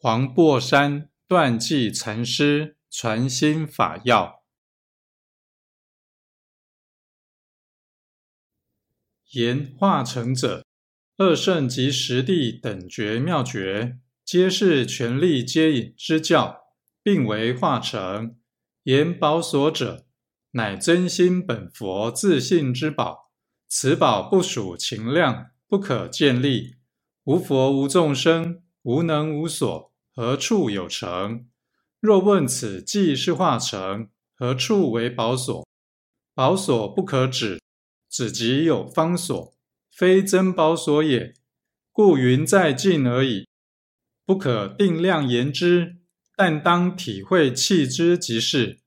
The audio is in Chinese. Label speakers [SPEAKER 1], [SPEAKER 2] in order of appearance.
[SPEAKER 1] 黄檗山断际禅师传心法要：言化成者，二圣及十地等觉妙觉，皆是权力接引之教，并为化成。言宝所者，乃真心本佛自信之宝。此宝不属情量，不可见立。无佛无众生，无能无所。何处有成？若问此即是化成，何处为宝所？宝所不可指，指即有方所，非真宝所也。故云在近而已，不可定量言之。但当体会气之即是。